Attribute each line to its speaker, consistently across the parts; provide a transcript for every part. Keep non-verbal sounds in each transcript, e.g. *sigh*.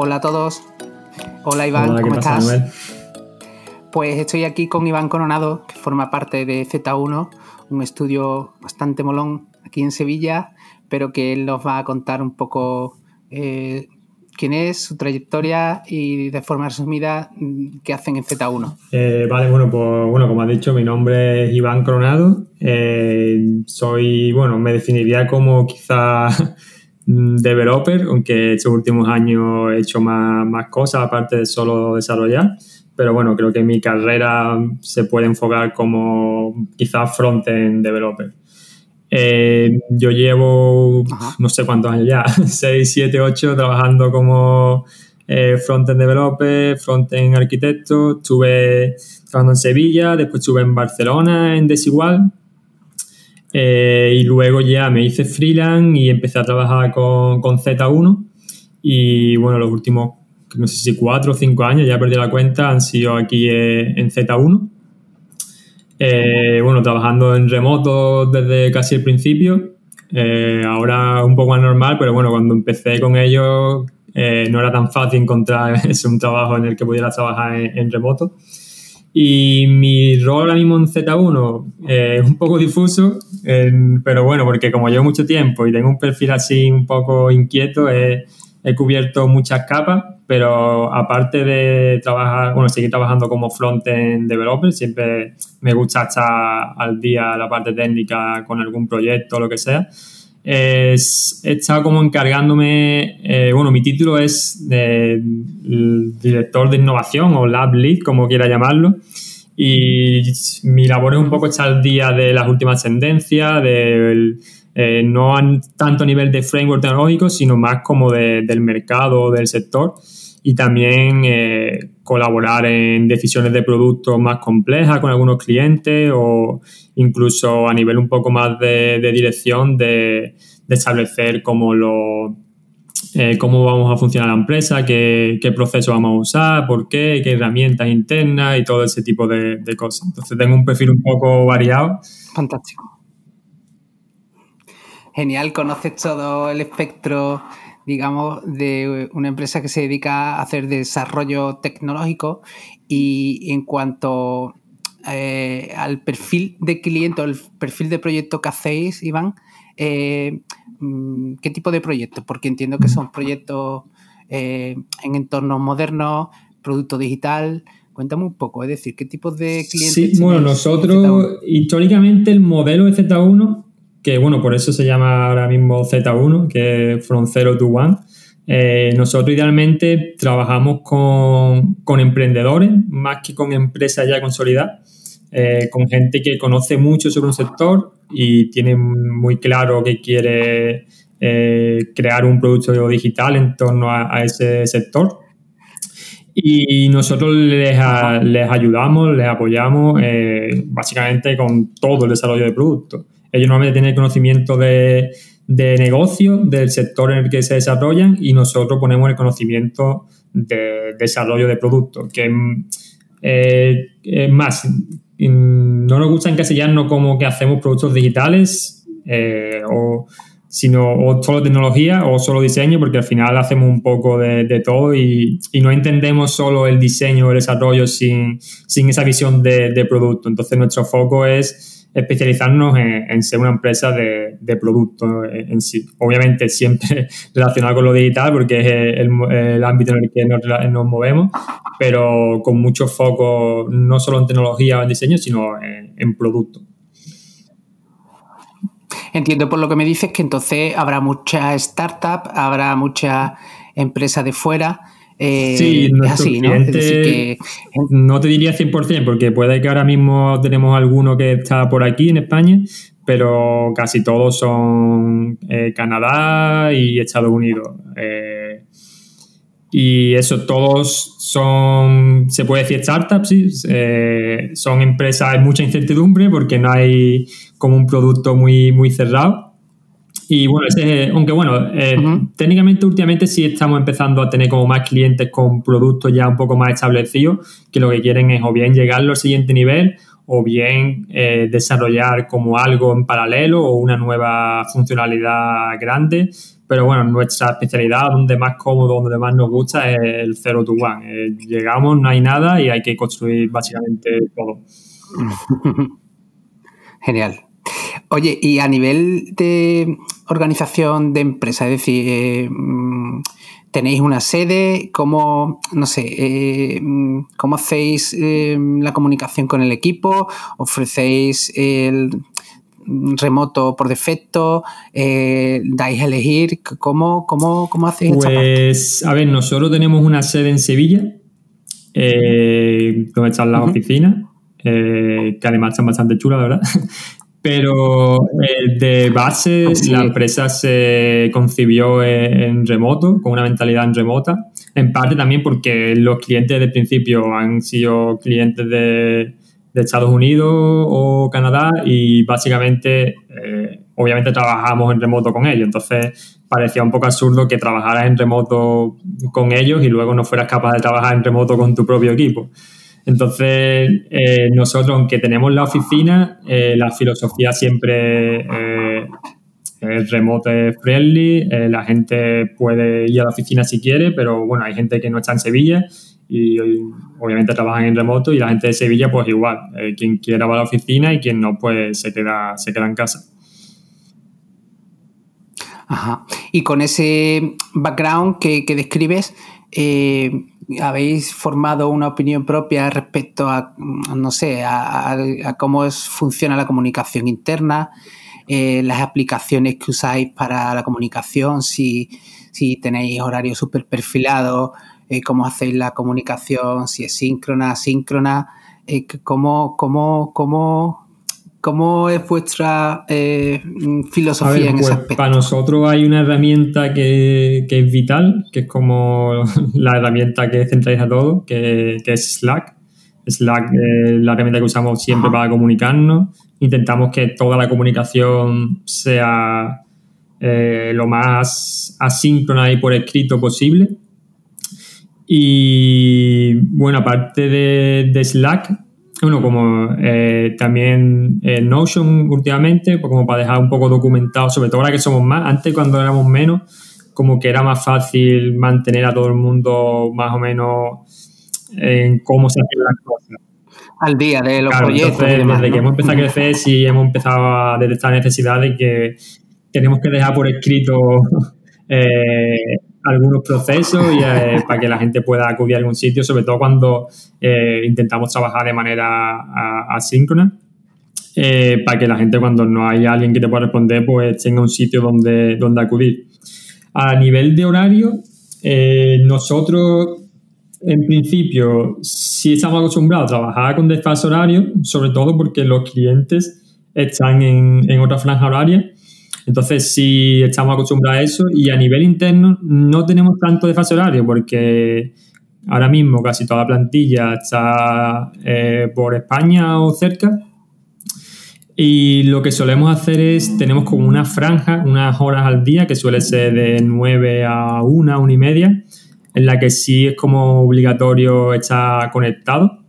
Speaker 1: Hola a todos. Hola Iván,
Speaker 2: Hola, ¿qué
Speaker 1: ¿cómo
Speaker 2: pasa,
Speaker 1: estás?
Speaker 2: Manuel?
Speaker 1: Pues estoy aquí con Iván Coronado, que forma parte de Z1, un estudio bastante molón aquí en Sevilla, pero que él nos va a contar un poco eh, quién es, su trayectoria y de forma resumida qué hacen en Z1.
Speaker 2: Eh, vale, bueno, pues bueno, como has dicho, mi nombre es Iván Coronado. Eh, soy, bueno, me definiría como quizá *laughs* developer, aunque estos últimos años he hecho más, más cosas aparte de solo desarrollar. Pero bueno, creo que mi carrera se puede enfocar como quizás front-end developer. Eh, yo llevo
Speaker 1: Ajá.
Speaker 2: no sé cuántos años ya, 6, 7, 8 trabajando como eh, front-end developer, front-end arquitecto. Estuve trabajando en Sevilla, después estuve en Barcelona, en Desigual. Eh, y luego ya me hice freelance y empecé a trabajar con, con Z1. Y bueno, los últimos, no sé si 4 o 5 años, ya perdí la cuenta, han sido aquí eh, en Z1. Eh, bueno, trabajando en remoto desde casi el principio. Eh, ahora un poco más normal, pero bueno, cuando empecé con ellos eh, no era tan fácil encontrar *laughs* ese, un trabajo en el que pudiera trabajar en, en remoto. Y mi rol ahora mismo en Z1 eh, es un poco difuso, en- pero bueno, porque como llevo mucho tiempo y tengo un perfil así un poco inquieto, he, he cubierto muchas capas, pero aparte de trabajar, bueno, seguir trabajando como front-end developer, siempre me gusta estar al día la parte técnica con algún proyecto o lo que sea. Es- he estado como encargándome, eh, bueno, mi título es de l- director de innovación o lab lead, como quiera llamarlo, y mi labor es un poco estar al día de las últimas tendencias, del, eh, no tanto a nivel de framework tecnológico, sino más como de- del mercado, del sector, y también eh, colaborar en decisiones de productos más complejas con algunos clientes o incluso a nivel un poco más de, dirección de, establecer cómo lo eh, cómo vamos a funcionar la empresa, qué, proceso vamos a usar, por qué, qué herramientas internas y todo ese tipo de cosas. Entonces tengo un perfil un poco variado.
Speaker 1: Fantástico. Genial, conoces todo el espectro, digamos, de una empresa que se dedica a hacer desarrollo tecnológico y en cuanto eh, al perfil de cliente o el perfil de proyecto que hacéis, Iván, eh, mm, ¿qué tipo de proyectos? Porque entiendo que son proyectos eh, en entornos modernos, producto digital. Cuéntame un poco, es decir, ¿qué tipos de clientes?
Speaker 2: Sí, bueno, nosotros
Speaker 1: Z1?
Speaker 2: históricamente el modelo de Z1, que bueno, por eso se llama ahora mismo Z1, que es From Zero to One, eh, nosotros idealmente trabajamos con, con emprendedores más que con empresas ya consolidadas, eh, con gente que conoce mucho sobre un sector y tiene muy claro que quiere eh, crear un producto digital en torno a, ese sector. Y nosotros les, les ayudamos, les apoyamos básicamente con todo el desarrollo de productos. Ellos normalmente tienen el conocimiento de, de negocio, del sector en el que se desarrollan y nosotros ponemos el conocimiento de desarrollo de productos, que mm, eh, es más, mm, no nos gusta encasillarnos como que hacemos productos digitales eh, o sino o solo tecnología o solo diseño, porque al final hacemos un poco de, todo y, no entendemos solo el diseño o el desarrollo sin, sin esa visión de producto. Entonces nuestro foco es especializarnos en, ser una empresa de, de producto en, en sí. Obviamente siempre *laughs* relacionado con lo digital, porque es el, el ámbito en el que nos, nos movemos, pero con mucho foco no solo en tecnología o en diseño, sino en, en producto.
Speaker 1: Entiendo por lo que me dices que entonces habrá mucha startup, habrá mucha empresa de fuera. Eh,
Speaker 2: Sí,
Speaker 1: es así, ¿no? Es decir,
Speaker 2: cliente-
Speaker 1: que
Speaker 2: No te diría 100%, porque puede que ahora mismo tenemos alguno que está por aquí en España, pero casi todos son eh, Canadá y Estados Unidos. Eh, y eso, todos son, se puede decir startups, sí, son empresas, hay mucha incertidumbre porque no hay como un producto muy, muy cerrado. Y bueno, ese es- aunque bueno, eh, técnicamente últimamente sí estamos empezando a tener como más clientes con productos ya un poco más establecidos, que lo que quieren es o bien llegar al siguiente nivel o bien eh, desarrollar como algo en paralelo o una nueva funcionalidad grande pero bueno, nuestra especialidad, donde más cómodo, donde más nos gusta es el zero to one. Eh, llegamos, no hay nada y hay que construir básicamente todo. *laughs*
Speaker 1: Genial. Oye, y a nivel de organización de empresa, es decir, eh, mm, tenéis una sede, ¿cómo, no sé, eh, mm, cómo hacéis la comunicación con el equipo? ¿Ofrecéis el remoto por defecto? Eh, ¿Dais a elegir? ¿Cómo, cómo, cómo hacéis
Speaker 2: Pues, a ver, nosotros tenemos una sede en Sevilla, eh, donde están las oficinas, que además están bastante chulas, ¿verdad? Pero de base la empresa se concibió en, remoto, con una mentalidad en remota, en parte también porque los clientes de principio han sido clientes de, de Estados Unidos o Canadá y básicamente, eh, obviamente trabajamos en remoto con ellos. Entonces parecía un poco absurdo que trabajaras en remoto con ellos y luego no fueras capaz de trabajar en remoto con tu propio equipo. Entonces, eh, nosotros, aunque tenemos la oficina, eh, la filosofía siempre es remoto friendly, la gente puede ir a la oficina si quiere, pero bueno, hay gente que no está en Sevilla y obviamente trabajan en remoto y la gente de Sevilla pues igual, eh, quien quiera va a la oficina y quien no pues se queda, se queda en casa.
Speaker 1: Ajá. Y con ese background que, describes, eh, ¿habéis formado una opinión propia respecto a, no sé, a, cómo funciona la comunicación interna, eh, las aplicaciones que usáis para la comunicación, si, si tenéis horarios súper perfilados, eh, cómo hacéis la comunicación, si es síncrona, asíncrona, eh, cómo, cómo, cómo, cómo es vuestra eh, filosofía en ese pues, aspecto.
Speaker 2: Para nosotros hay una herramienta que, es vital, que es como *laughs* la herramienta que centraliza todo, que, que es Slack. Slack es la herramienta que usamos siempre para comunicarnos. Intentamos que toda la comunicación sea lo más asíncrona y por escrito posible. Y bueno, aparte de, Slack, bueno, como eh, también eh, Notion últimamente, pues como para dejar un poco documentado, sobre todo ahora que somos más, antes cuando éramos menos, como que era más fácil mantener a todo el mundo más o menos en cómo se hacen las cosas.
Speaker 1: Al día de los proyectos.
Speaker 2: desde que hemos empezado a crecer, sí hemos empezado a detectar necesidad de que tenemos que dejar por escrito *laughs* eh, algunos procesos y eh, *laughs* para que la gente pueda acudir a algún sitio, sobre todo cuando eh, intentamos trabajar de manera asíncrona, eh, para que la gente cuando no hay alguien que te pueda responder, pues tenga un sitio donde, donde acudir. A nivel de horario, nosotros en principio sí estamos acostumbrados a trabajar con desfase horario, sobre todo porque los clientes están en, en otra franja horaria entonces sí estamos acostumbrados a eso y a nivel interno no tenemos tanto de fase horario porque ahora mismo casi toda la plantilla está eh, por España o cerca. Y lo que solemos hacer es, tenemos como una franja, unas horas al día, que suele ser de 9 a 1, 1 y media, en la que sí es como obligatorio estar conectado.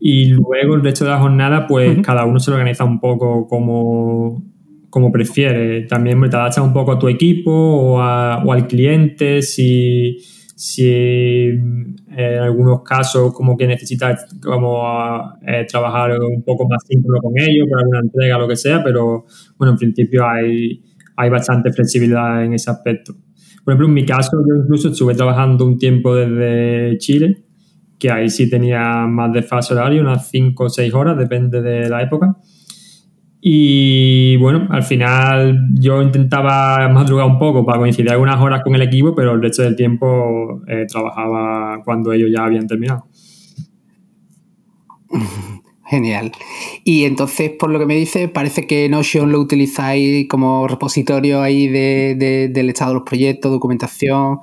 Speaker 2: Y luego el resto de la jornada, pues cada uno se organiza un poco como, como prefieres. También te adaptas un poco a tu equipo o, al cliente si, si en algunos casos como que necesitas como eh, trabajar un poco más síncrono con ellos por alguna entrega o lo que sea, pero bueno, en principio hay, hay bastante flexibilidad en ese aspecto. Por ejemplo, en mi caso, yo incluso estuve trabajando un tiempo desde Chile, que ahí sí tenía más de fase horario, unas 5 o 6 horas, depende de la época. Y bueno, al final yo intentaba madrugar un poco para coincidir algunas horas con el equipo, pero el resto del tiempo eh, trabajaba cuando ellos ya habían terminado. *laughs*
Speaker 1: Genial. Y entonces, por lo que me dice, parece que Notion lo utilizáis como repositorio ahí de, del estado de los proyectos, documentación,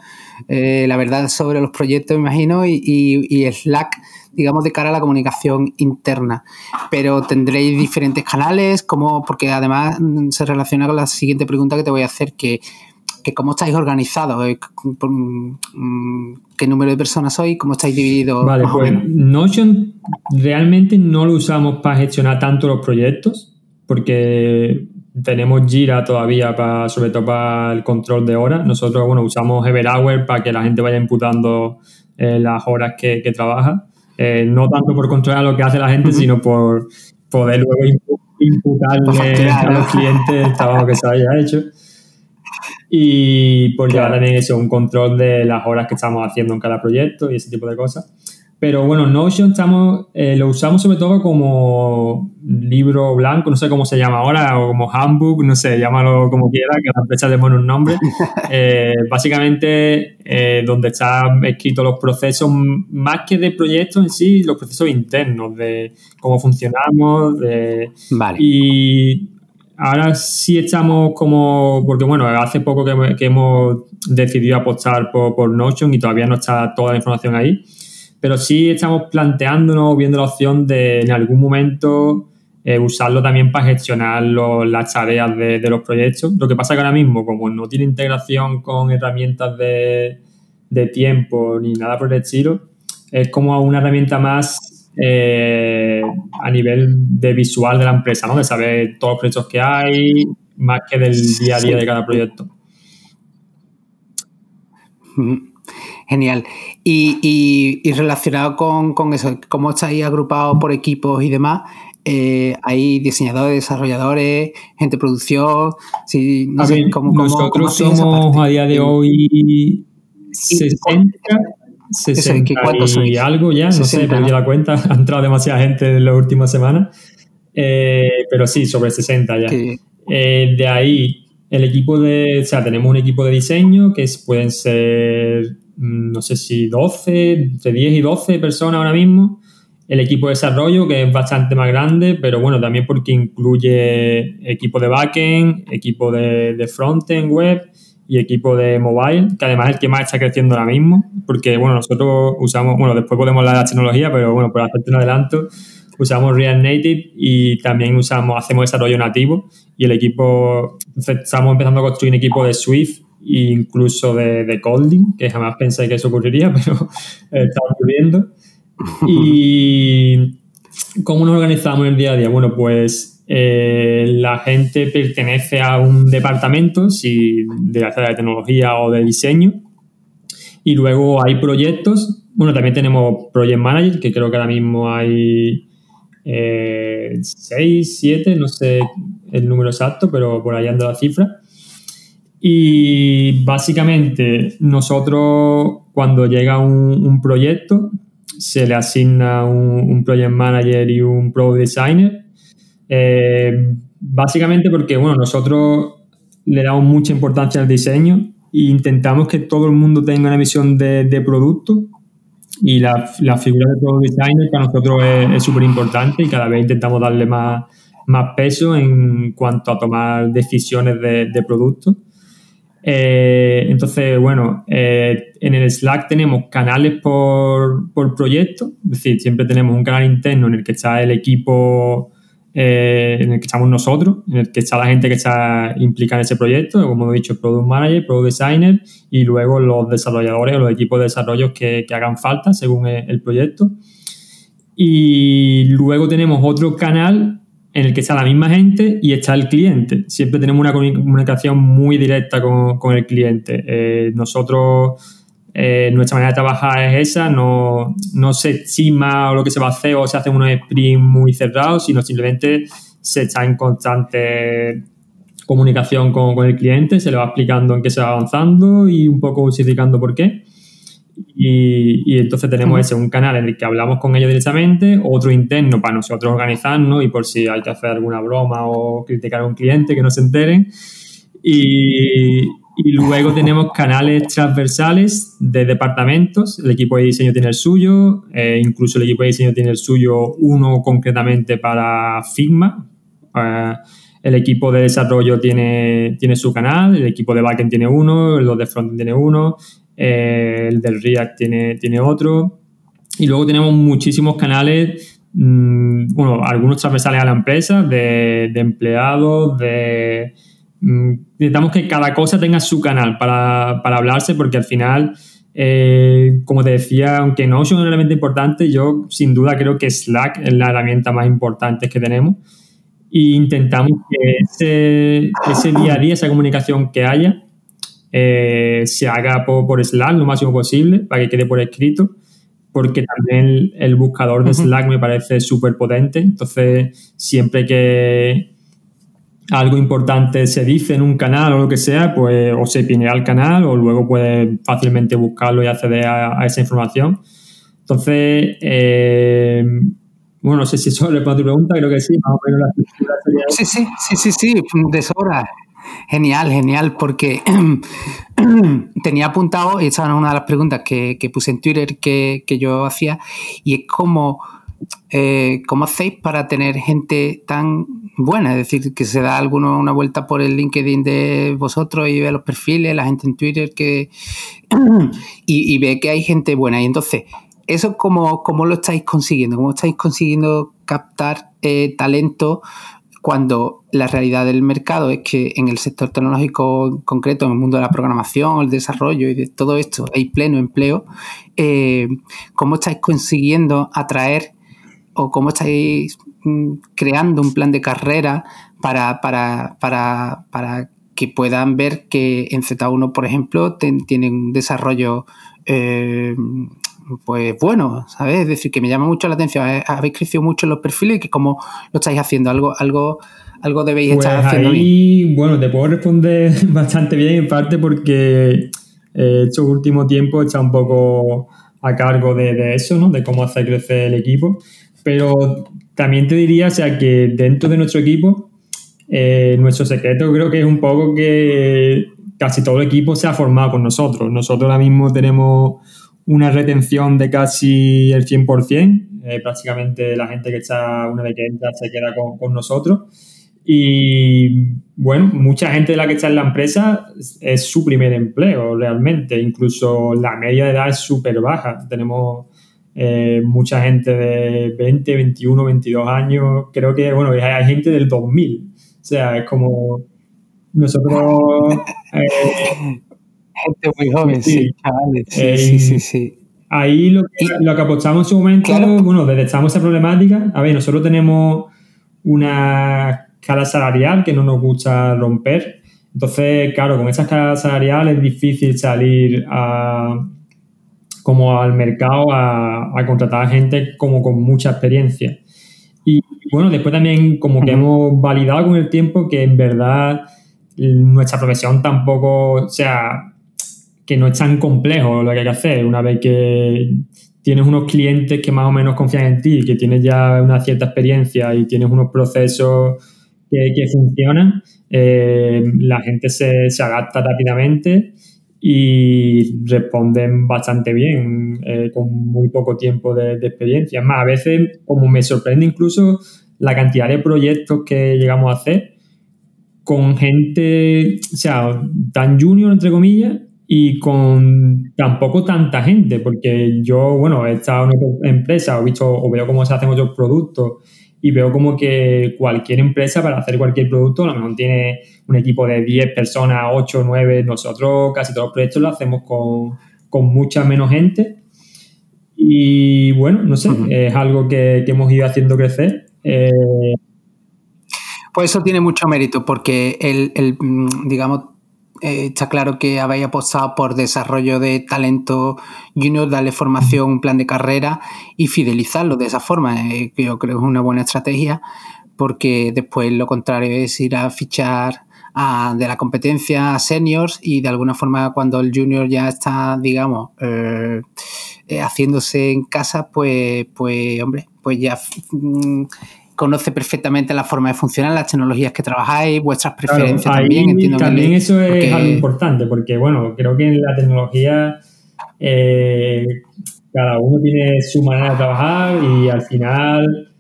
Speaker 1: eh, la verdad sobre los proyectos, me imagino, y, y Slack digamos, de cara a la comunicación interna. Pero tendréis diferentes canales, como, porque además mm, se relaciona con la siguiente pregunta que te voy a hacer, que, cómo estáis organizados, eh, mm, qué número de personas sois, cómo estáis divididos.
Speaker 2: Vale, pues Notion realmente no lo usamos para gestionar tanto los proyectos, porque tenemos Jira todavía, para, sobre todo para el control de horas. Nosotros, bueno, usamos Everhour para que la gente vaya imputando eh, las horas que, trabaja. Eh, no tanto por controlar lo que hace la gente, sino por poder luego imputarle a los clientes el trabajo que se haya hecho. Y por llevar también eso, un control de las horas que estamos haciendo en cada proyecto y ese tipo de cosas. Pero bueno, Notion estamos, eh, lo usamos sobre todo como libro blanco, no sé cómo se llama ahora, o como handbook, no sé, llámalo como quiera, que la empresa le pone un nombre. *laughs* Eh, básicamente, eh, donde están escritos los procesos, más que de proyectos en sí, los procesos internos, de cómo funcionamos. De,
Speaker 1: vale.
Speaker 2: Y ahora sí estamos como, porque bueno, hace poco que, hemos decidido apostar por, por Notion y todavía no está toda la información ahí pero sí estamos planteándonos, viendo la opción de en algún momento eh, usarlo también para gestionar las tareas de, los proyectos. Lo que pasa que ahora mismo, como no tiene integración con herramientas de, tiempo ni nada por el estilo, es como una herramienta más eh, a nivel de visual de la empresa, ¿no? De saber todos los proyectos que hay, más que del día a día de cada proyecto.
Speaker 1: Genial. Y, relacionado con, eso, cómo estáis agrupados por equipos y demás, eh, hay diseñadores, desarrolladores, gente de producción. Sí,
Speaker 2: no sé, ¿cómo, nosotros somos a día de hoy 60, 60 y algo ya, no sé, perdí la cuenta, *laughs* ha entrado demasiada gente en las últimas semanas, eh, pero sí, sobre 60 ya. Eh, de ahí, el equipo de, o sea, tenemos un equipo de diseño que pueden ser no sé si 12, entre 10 y 12 personas ahora mismo. El equipo de desarrollo, que es bastante más grande, pero bueno, también porque incluye equipo de backend, equipo de, de frontend web y equipo de mobile, que además es el que más está creciendo ahora mismo, porque bueno, nosotros usamos, bueno, después podemos hablar de la tecnología, pero bueno, por hacerte un adelanto, usamos React Native y también usamos, hacemos desarrollo nativo y el equipo, estamos empezando a construir un equipo de Swift incluso de, de Colding, que jamás pensé que eso ocurriría, *laughs* pero está ocurriendo. ¿Y *laughs* cómo nos organizamos en el día a día? Bueno, pues eh, la gente pertenece a un departamento, si de la de tecnología o de diseño, y luego hay proyectos. Bueno, también tenemos Project Manager, que creo que ahora mismo hay eh, 6, 7, no sé el número exacto, pero por ahí anda la cifra. Y básicamente nosotros cuando llega un, proyecto se le asigna un, project manager y un pro designer. Eh, básicamente porque bueno, nosotros le damos mucha importancia al diseño e intentamos que todo el mundo tenga una visión de, producto y la, figura de product designer para nosotros es súper importante y cada vez intentamos darle más, más peso en cuanto a tomar decisiones de, de producto. Eh, entonces, bueno, eh, en el Slack tenemos canales por, por, proyecto, es decir, siempre tenemos un canal interno en el que está el equipo, eh, en el que estamos nosotros, en el que está la gente que está implicada en ese proyecto, como he dicho, Product Manager, Product Designer y luego los desarrolladores o los equipos de desarrollo que, que hagan falta según el proyecto. Y luego tenemos otro canal en el que está la misma gente y está el cliente. Siempre tenemos una comunicación muy directa con, el cliente. Eh, nosotros, eh, nuestra manera de trabajar es esa, no, no se estima o lo que se va a hacer o se hace unos sprints muy cerrados, sino simplemente se está en constante comunicación con, con, el cliente, se le va explicando en qué se va avanzando y un poco justificando por qué. Y, entonces tenemos ese, un canal en el que hablamos con ellos directamente, otro interno para nosotros organizarnos y por si hay que hacer alguna broma o criticar a un cliente que no se enteren. Y, luego *laughs* tenemos canales transversales de departamentos. El equipo de diseño tiene el suyo, eh, incluso el equipo de diseño tiene el suyo, uno concretamente para Figma. Eh, el equipo de desarrollo tiene, tiene su canal, el equipo de backend tiene uno, los de frontend tiene uno, eh, el del React tiene, tiene otro. Y luego tenemos muchísimos canales, mm, bueno, algunos transversales a la empresa, de, empleados, de... Mm, necesitamos que cada cosa tenga su canal para, hablarse porque al final, eh, como te decía, aunque no son un elemento importante, yo sin duda creo que Slack es la herramienta más importante que tenemos e intentamos que ese día a día, esa comunicación que haya, eh, se haga por, por, Slack lo máximo posible para que quede por escrito, porque también el, buscador de Slack me parece súper potente. Entonces, siempre que algo importante se dice en un canal o lo que sea, pues o se pinea al canal o luego puede fácilmente buscarlo y acceder a, esa información. Entonces, eh, bueno, no sé si eso responde a tu pregunta, creo que sí, más o menos la estructura
Speaker 1: sería... Sí, sí, sí, sí, sí, de sobra. Genial, genial, porque *clears throat* tenía apuntado, y esa es una de las preguntas que, puse en Twitter que, yo hacía, y es cómo, eh, cómo hacéis para tener gente tan buena, es decir, que se da alguno una vuelta por el LinkedIn de vosotros y ve los perfiles, la gente en Twitter que *clears throat* y, y ve que hay gente buena. Y entonces, ¿Eso cómo, cómo, lo estáis consiguiendo? ¿Cómo estáis consiguiendo captar eh, talento cuando la realidad del mercado es que en el sector tecnológico concreto, en el mundo de la programación, el desarrollo y de todo esto hay pleno empleo? Eh, ¿Cómo estáis consiguiendo atraer o cómo estáis mm, creando un plan de carrera para, para, para, para que puedan ver que en Z1, por ejemplo, tienen un desarrollo eh, pues bueno, ¿sabes? Es decir, que me llama mucho la atención. Eh, habéis crecido mucho en los perfiles y que cómo lo estáis haciendo, algo, algo, algo debéis
Speaker 2: pues
Speaker 1: estar haciendo
Speaker 2: ahí, Bueno, te puedo responder *laughs* bastante bien, en parte porque eh, estos últimos tiempos he estado un poco a cargo de, eso, ¿no? De cómo hacer crecer el equipo. Pero también te diría, o sea, que dentro de nuestro equipo, eh, nuestro secreto creo que es un poco que casi todo el equipo se ha formado con nosotros. Nosotros ahora mismo tenemos una retención de casi el 100%. Eh, prácticamente la gente que está, una vez que entra, se queda con, nosotros. Y bueno, mucha gente de la que está en la empresa es su primer empleo realmente. Incluso la media de edad es súper baja. Tenemos eh, mucha gente de 20, 21, 22 años. Creo que, bueno, hay gente del 2000. O sea, es como nosotros *laughs* eh,
Speaker 1: Gente muy joven, sí, chavales. Sí, sí, sí,
Speaker 2: Ahí lo que, lo que, apostamos en su momento, bueno, detectamos esa problemática. A ver, nosotros tenemos una escala salarial que no nos gusta romper. Entonces, claro, con esa escala salarial es difícil salir a, como al mercado a, a, contratar a gente como con mucha experiencia. Y bueno, después también como que hemos validado con el tiempo que en verdad nuestra profesión tampoco, o sea, que no es tan complejo lo que hay que hacer. Una vez que tienes unos clientes que más o menos confían en ti, que tienes ya una cierta experiencia y tienes unos procesos que, funcionan, eh, la gente se, se, adapta rápidamente y responden bastante bien eh, con muy poco tiempo de, de experiencia. Más, a veces, como me sorprende incluso la cantidad de proyectos que llegamos a hacer con gente, o sea, tan junior, entre comillas, y con tampoco tanta gente, porque yo, bueno, he estado en otra empresa, he visto o veo cómo se hacen otros productos y veo como que cualquier empresa para hacer cualquier producto a lo mejor tiene un equipo de 10 personas, 8, 9, nosotros casi todos los proyectos lo hacemos con, con mucha menos gente y bueno, no sé, es algo que, que, hemos ido haciendo crecer. Eh,
Speaker 1: pues eso tiene mucho mérito porque el, el mm, digamos, eh, está claro que habéis apostado por desarrollo de talento junior, darle formación, un plan de carrera y fidelizarlo de esa forma. Eh, yo creo que es una buena estrategia porque después lo contrario es ir a fichar de la competencia a seniors y de alguna forma cuando el junior ya está, digamos, eh, haciéndose en casa, pues, pues hombre, pues ya mm, conoce perfectamente la forma de funcionar, las tecnologías que trabajáis, vuestras preferencias también.
Speaker 2: Entiendo también eso es algo importante, porque bueno, creo que en la tecnología eh, cada uno tiene su manera de trabajar y al final,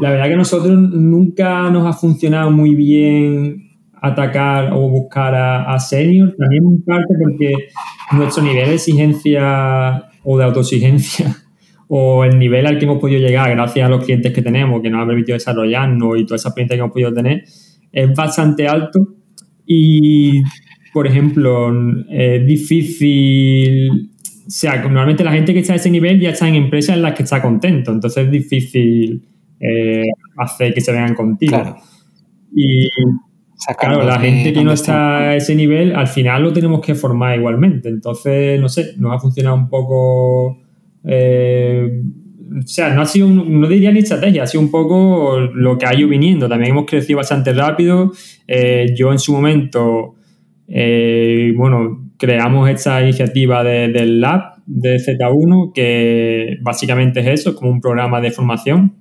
Speaker 2: la verdad que nosotros nunca nos ha funcionado muy bien atacar o buscar a, a seniors, también en parte porque nuestro nivel de exigencia o de autoexigencia o el nivel al que hemos podido llegar gracias a los clientes que tenemos, que nos han permitido desarrollarnos y toda esa experiencia que hemos podido tener, es bastante alto y, por ejemplo, es difícil, o sea, normalmente la gente que está a ese nivel ya está en empresas en las que está contento, entonces es difícil eh, hacer que se vean contigo. Y claro, la gente que no está a ese nivel, al final lo tenemos que formar igualmente. Entonces, no sé, nos ha funcionado un poco... Eh, o sea, no ha sido, no diría ni estrategia, ha sido un poco lo que ha ido viniendo. También hemos crecido bastante rápido. Eh, yo en su momento, eh, bueno, creamos esta iniciativa del Lab de Z1, que básicamente es eso, como un programa de formación.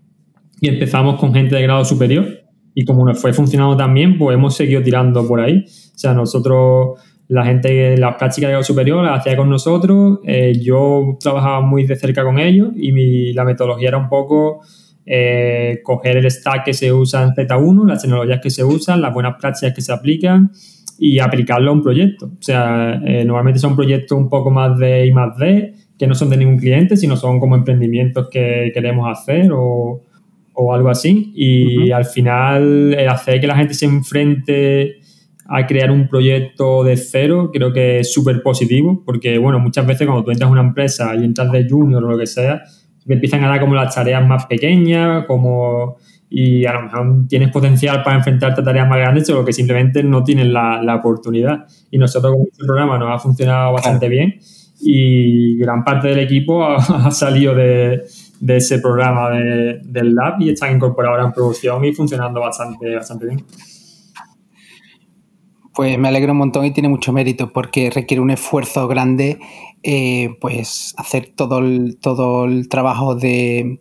Speaker 2: Y empezamos con gente de grado superior. Y como nos fue funcionando también, pues hemos seguido tirando por ahí. O sea, nosotros la gente, las prácticas de grado superior las hacía con nosotros, eh, yo trabajaba muy de cerca con ellos y la metodología era un poco eh, coger el stack que se usa en Z1, las tecnologías que se usan, las buenas prácticas que se aplican y aplicarlo a un proyecto. O sea, eh, normalmente son proyectos un poco más de I más D, que no son de ningún cliente, sino son como emprendimientos que queremos hacer o, o algo así. Y al final, hacer que la gente se enfrente a crear un proyecto de cero, creo que es súper positivo, porque bueno, muchas veces cuando tú entras a una empresa y entras de junior o lo que sea, te empiezan a dar como las tareas más pequeñas, como y a lo mejor tienes potencial para enfrentarte a tareas más grandes, pero que simplemente no tienes la, la oportunidad. Y nosotros con este programa nos ha funcionado bastante bien y gran parte del equipo *laughs* ha, salido de, de, ese programa de, del lab y están incorporados en producción y funcionando bastante, bastante bien.
Speaker 1: Pues me alegro un montón y tiene mucho mérito porque requiere un esfuerzo grande eh, pues hacer todo el, todo el trabajo de,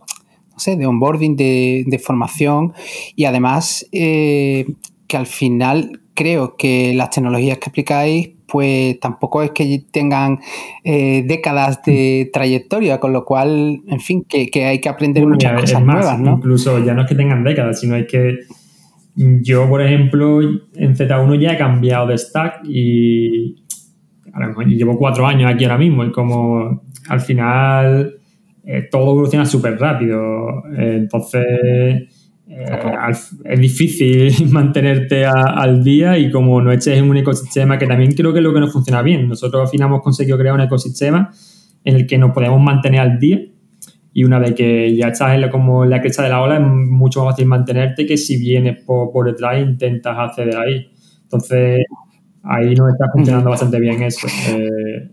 Speaker 1: no sé, de onboarding, de, formación y además eh, que al final creo que las tecnologías que aplicáis pues tampoco es que tengan eh, décadas de trayectoria, con lo cual, en fin, que, hay que aprender muchas cosas nuevas, ¿no?
Speaker 2: Incluso ya no es que tengan décadas, sino es que yo, por ejemplo, en Z1 ya he cambiado de stack y llevo cuatro años aquí ahora mismo y como al final eh, todo evoluciona súper rápido. Eh, entonces eh, es difícil *laughs* mantenerte al día y como no eches en un ecosistema que también creo que es lo que nos funciona bien. Nosotros al final hemos conseguido crear un ecosistema en el que nos podemos mantener al día y una vez que ya estás en la, como la cresta de la ola es mucho más fácil mantenerte que si vienes por, por detrás e intentas acceder ahí. Entonces, ahí nos está funcionando bastante bien eso. Eh.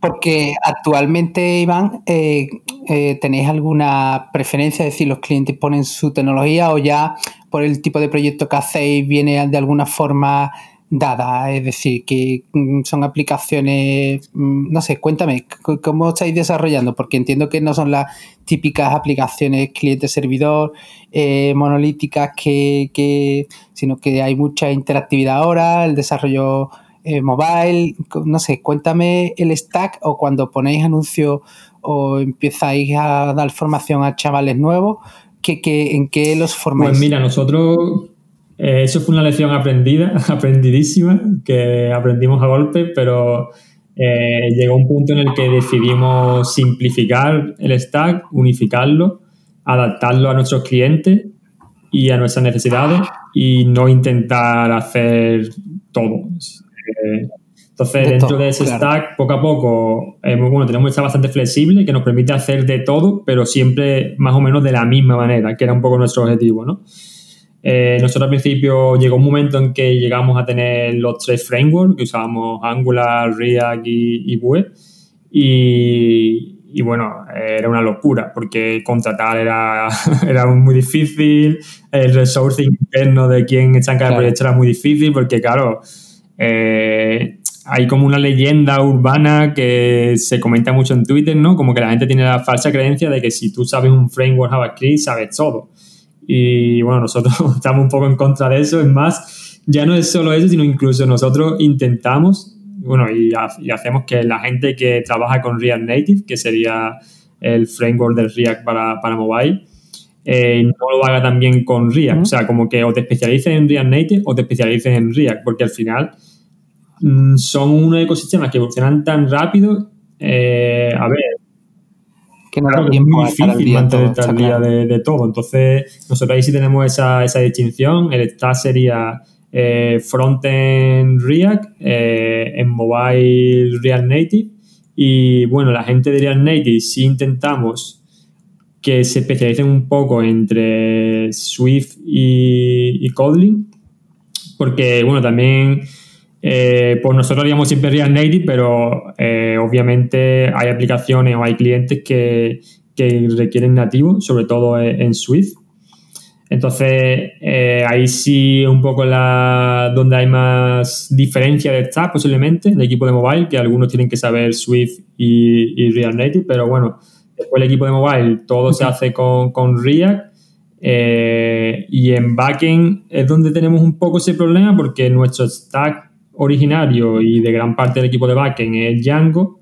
Speaker 1: Porque actualmente, Iván, eh, eh, ¿tenéis alguna preferencia? Es decir, los clientes ponen su tecnología o ya por el tipo de proyecto que hacéis viene de alguna forma dada, es decir, que mm, son aplicaciones, mm, no sé, cuéntame, ¿cómo estáis desarrollando? Porque entiendo que no son las típicas aplicaciones cliente-servidor eh, monolíticas, que, sino que hay mucha interactividad ahora, el desarrollo eh, mobile, no sé, cuéntame el stack o cuando ponéis anuncios o empezáis a dar formación a chavales nuevos, que, ¿en qué los formáis?
Speaker 2: Pues mira, nosotros eh, eso fue una lección aprendida, *laughs* aprendidísima, que aprendimos a golpe, pero eh, llegó un punto en el que decidimos simplificar el stack, unificarlo, adaptarlo a nuestros clientes y a nuestras necesidades y no intentar hacer todo. Eh, entonces, dentro de ese stack, poco a poco, bueno, tenemos que estar bastante flexible, que nos permite hacer de todo, pero siempre más o menos de la misma manera, que era un poco nuestro objetivo, ¿no? Eh, nosotros al principio llegó un momento en que llegamos a tener los tres frameworks, que usábamos Angular, React y, Vue. Y, bueno, era una locura porque contratar era, *laughs* era muy difícil, el resourcing interno de quien está en cada proyecto era muy difícil porque, claro, eh, hay como una leyenda urbana que se comenta mucho en Twitter, ¿no? Como que la gente tiene la falsa creencia de que si tú sabes un framework JavaScript, sabes todo. Y bueno, nosotros *laughs* estamos un poco en contra de eso. Es más, ya no es solo eso, sino incluso nosotros intentamos, bueno, y, hacemos que la gente que trabaja con React Native, que sería el framework del React para, para mobile, eh, no lo haga también con React. O sea, como que o te especialices en React Native o te especialices en React, porque al final mm, son unos ecosistemas que evolucionan tan rápido. Eh, a ver, que no es muy difícil mantener al día de, todo. Entonces, nosotros ahí sí tenemos esa, esa distinción. El stack sería eh, frontend React, eh, en mobile React Native. Y bueno, la gente de React Native sí intentamos que se especialicen un poco entre Swift y, y Kotlin, porque, bueno, también eh, pues nosotros haríamos siempre React Native, pero eh, obviamente hay aplicaciones o hay clientes que, requieren nativo, sobre todo en Swift. Entonces, eh, ahí sí un poco la, donde hay más diferencia de stack posiblemente, el equipo de mobile, que algunos tienen que saber Swift y, React Native, pero bueno, después el equipo de mobile todo se hace con, con React. y en backend es donde tenemos un poco ese problema porque nuestro stack originario y de gran parte del equipo de backend es Django,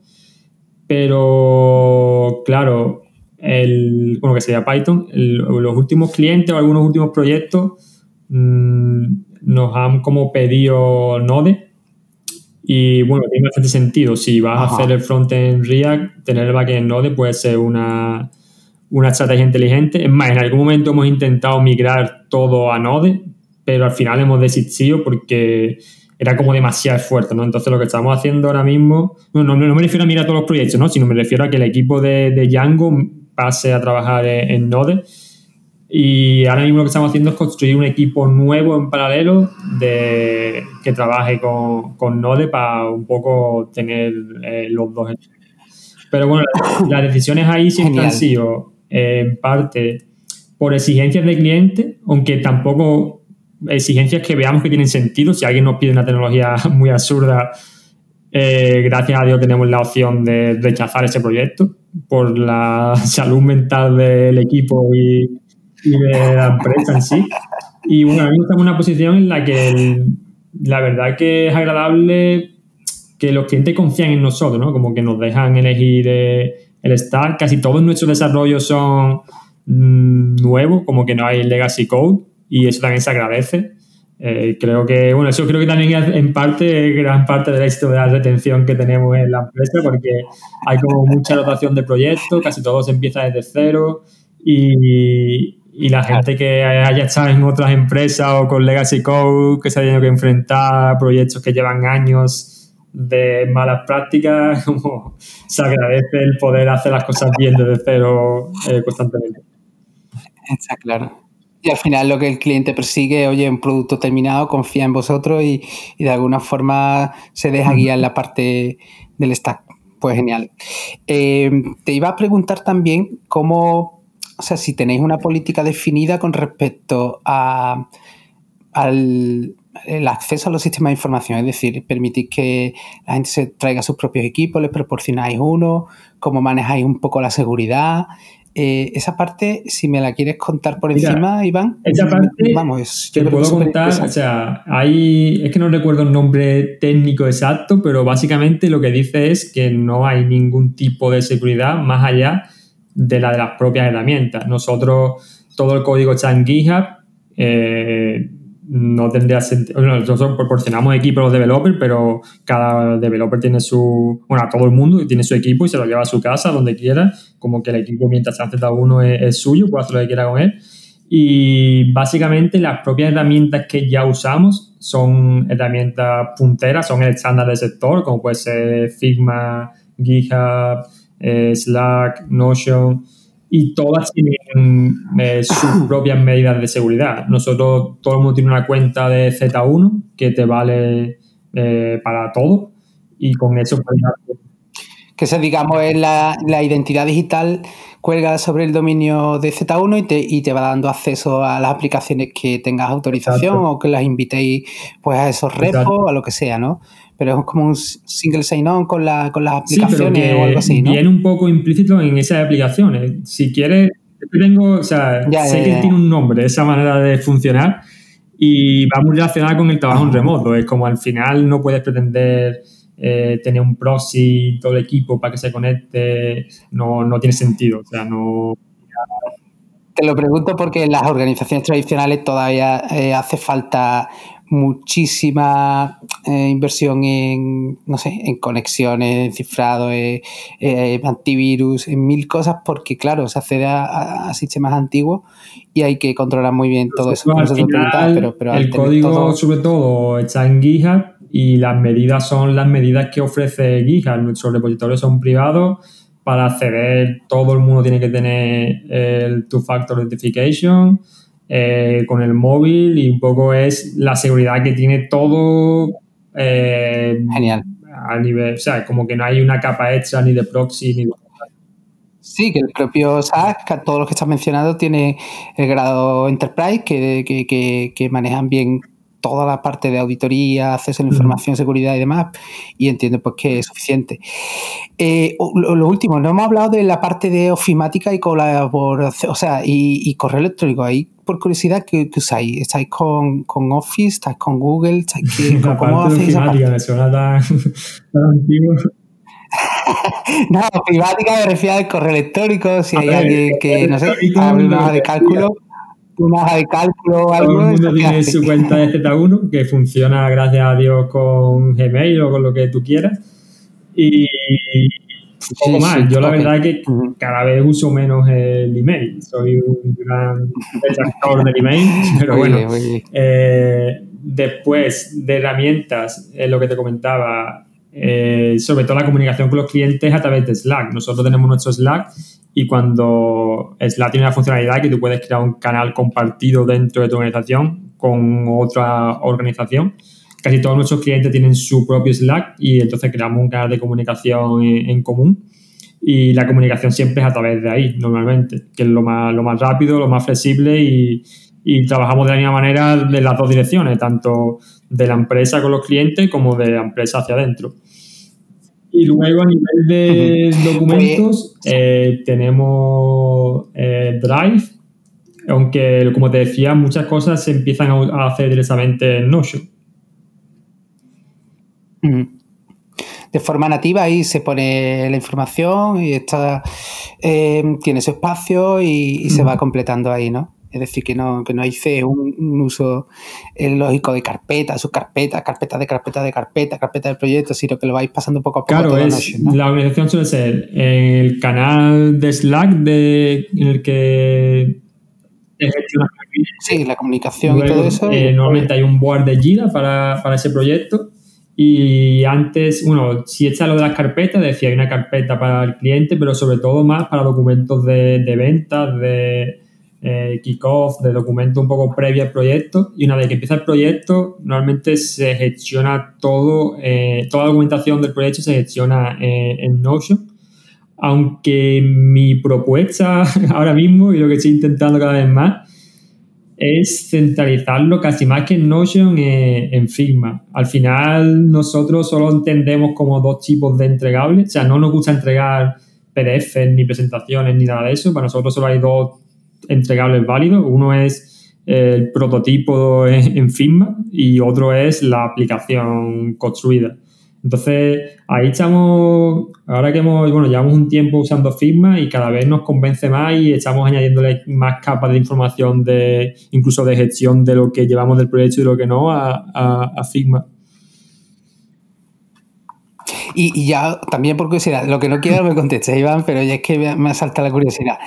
Speaker 2: pero claro, el, bueno, que sería Python, los últimos clientes o algunos últimos proyectos mm, nos han como pedido Node y bueno, tiene bastante sentido. Si vas a hacer el frontend React, tener el backend Node puede ser una, una estrategia inteligente. Es más, en algún momento hemos intentado migrar todo a Node, pero al final hemos desistido porque era como demasiado esfuerzo, ¿no? Entonces lo que estamos haciendo ahora mismo, no, no, me refiero a mirar todos los proyectos, ¿no? Sino me refiero a que el equipo de, de Django pase a trabajar en, Node. Y ahora mismo lo que estamos haciendo es construir un equipo nuevo en paralelo de, que trabaje con, con Node para un poco tener eh, los dos. Pero bueno, las decisiones ahí siempre han sido eh, en parte por exigencias de cliente, aunque tampoco exigencias que veamos que tienen sentido. Si alguien nos pide una tecnología *laughs* muy absurda, eh, gracias a Dios tenemos la opción de rechazar ese proyecto por la *laughs* salud mental del equipo y, de la empresa en sí. Y bueno, a mí estamos en una posición en la que la verdad que es agradable que los clientes confían en nosotros, ¿no? Como que nos dejan elegir eh, el stack. Casi todos nuestros desarrollos son mm, nuevos, como que no hay legacy code y eso también se agradece. Eh, creo que, bueno, eso creo que también es en parte, gran parte del éxito de la retención que tenemos en la empresa, porque hay como mucha rotación de proyectos, casi todo se empieza desde cero y, y la gente que haya estado en otras empresas o con Legacy Code, que se ha tenido que enfrentar a proyectos que llevan años de malas prácticas, *laughs* como se agradece el poder hacer las cosas bien desde cero eh, constantemente.
Speaker 1: Está claro. Y al final lo que el cliente persigue, oye, un producto terminado, confía en vosotros y, de alguna forma se deja guiar la parte del stack. Pues genial. Eh, te iba a preguntar también cómo, o sea, si tenéis una política definida con respecto a, al el acceso a los sistemas de información, es decir, permitís que la gente se traiga sus propios equipos, les proporcionáis uno, cómo manejáis un poco la seguridad, eh, esa parte, si me la quieres contar por encima, Iván.
Speaker 2: Esa parte, vamos, te puedo contar, o sea, hay, es que no recuerdo el nombre técnico exacto, pero básicamente lo que dice es que no hay ningún tipo de seguridad más allá de la de las propias herramientas. Nosotros, todo el código está en GitHub. Eh, no tendría sentido. nosotros proporcionamos equipos a los developers, pero cada developer tiene su. Bueno, a todo el mundo tiene su equipo y se lo lleva a su casa, donde quiera. Como que el equipo, mientras se hace uno, es, suyo, puede hacer lo que quiera con él. Y básicamente las propias herramientas que ya usamos son herramientas punteras, son el estándar del sector, como puede ser Figma, GitHub, eh, Slack, Notion y todas tienen eh, sus *coughs* propias medidas de seguridad. Nosotros, todo el mundo tiene una cuenta de Z1 que te vale eh, para todo y con eso
Speaker 1: que se digamos es la, identidad digital cuelga sobre el dominio de Z1 y te, y te va dando acceso a las aplicaciones que tengas autorización o que las invitéis pues a esos repos o a lo que sea, ¿no? Pero es como un single sign-on con, la, con las aplicaciones o algo así, ¿no?
Speaker 2: Viene un poco implícito en esas aplicaciones. Si quieres, tengo, o sea, sé que tiene un nombre, esa manera de funcionar, y va muy relacionada con el trabajo en remoto. Es como al final no puedes pretender eh, tener un proxy todo el equipo para que se conecte, no, no tiene sentido. O sea, no.
Speaker 1: Te lo pregunto porque en las organizaciones tradicionales todavía eh, hace falta muchísima eh, inversión en, no sé, en conexiones, en cifrado, en, eh, antivirus, en mil cosas, porque claro, se accede a, sistemas antiguos y hay que controlar muy bien todo eso.
Speaker 2: pero, el código sobre todo está en GitHub y las medidas son las medidas que ofrece GitHub. Nuestros repositorios son privados para acceder todo el mundo tiene que tener el two-factor authentication eh, con el móvil y un poco es la seguridad que tiene todo.
Speaker 1: Eh, Genial.
Speaker 2: A nivel, o sea, como que no hay una capa extra ni de proxy ni de
Speaker 1: Sí, que el propio SaaS, todos los que estás mencionando, tiene el grado Enterprise, que, que, que manejan bien toda la parte de auditoría, acceso a la información, seguridad y demás, y entiendo pues que es suficiente. Eh, lo, último, no hemos hablado de la parte de ofimática y colaboración, o sea, y, correo electrónico. Ahí, por curiosidad, ¿qué, usáis? ¿Estáis con, Office? ¿Estáis con Google? ¿Estáis *laughs*
Speaker 2: ¿Cómo hacéis esa parte? suena tan, *laughs* antiguo. *laughs*
Speaker 1: no, ofimática me refiero al correo electrónico, si hay alguien que, no sé, abre una de cálculo una hoja de cálculo.
Speaker 2: Todo el mundo tiene su cuenta de Z1 que funciona, gracias a Dios, con Gmail o con lo que tú quieras. Y poco más. Yo la verdad es que cada vez uso menos el email. Soy un gran detractor del email, *laughs* pero bueno. Eh, después de herramientas, es lo que te comentaba, eh, sobre todo la comunicación con los clientes a través de Slack. Nosotros tenemos nuestro Slack y cuando Slack tiene la funcionalidad que tú puedes crear un canal compartido dentro de tu organización con otra organización. Casi todos nuestros clientes tienen su propio Slack y entonces creamos un canal de comunicación en, común y la comunicación siempre es a través de ahí, normalmente, que es lo más, lo más rápido, lo más flexible y, y trabajamos de la misma manera de las dos direcciones, tanto de la empresa con los clientes como de la empresa hacia adentro. Y luego a nivel de documentos eh, tenemos eh, Drive, aunque como te decía, muchas cosas se empiezan a hacer directamente en Notion.
Speaker 1: De forma nativa ahí se pone la información y está, eh, tiene su espacio y, se va completando ahí, ¿no? Es decir, que no, que no hay un, uso lógico de carpeta, subcarpeta, carpeta de carpeta de carpeta, carpeta del proyecto, sino que lo vais pasando poco a poco.
Speaker 2: Claro, es, la organización suele ser el canal de Slack de, en el que
Speaker 1: Sí, la comunicación y todo eso.
Speaker 2: Eh, normalmente hay un board de Jira para, para, ese proyecto. Y antes, bueno, si echa lo de las carpetas, decía hay una carpeta para el cliente, pero sobre todo más para documentos de, de ventas, de, eh, kickoff, de documento un poco previo al proyecto. Y una vez que empieza el proyecto, normalmente se gestiona todo, eh, toda la documentación del proyecto se gestiona eh, en Notion. Aunque mi propuesta *laughs* ahora mismo y lo que estoy intentando cada vez más es centralizarlo casi más que en Notion en Figma. Al final nosotros solo entendemos como dos tipos de entregables, o sea, no nos gusta entregar PDFs ni presentaciones ni nada de eso, para nosotros solo hay dos entregables válidos. Uno es el prototipo en Figma y otro es la aplicación construida. Entonces, ahí estamos, ahora que hemos, bueno, llevamos un tiempo usando Figma y cada vez nos convence más y estamos añadiéndole más capas de información de, incluso de gestión de lo que llevamos del proyecto y lo que no a, a Figma.
Speaker 1: Y, ya, también por curiosidad, lo que no quiero me conteste, Iván, pero ya es que me salta la curiosidad.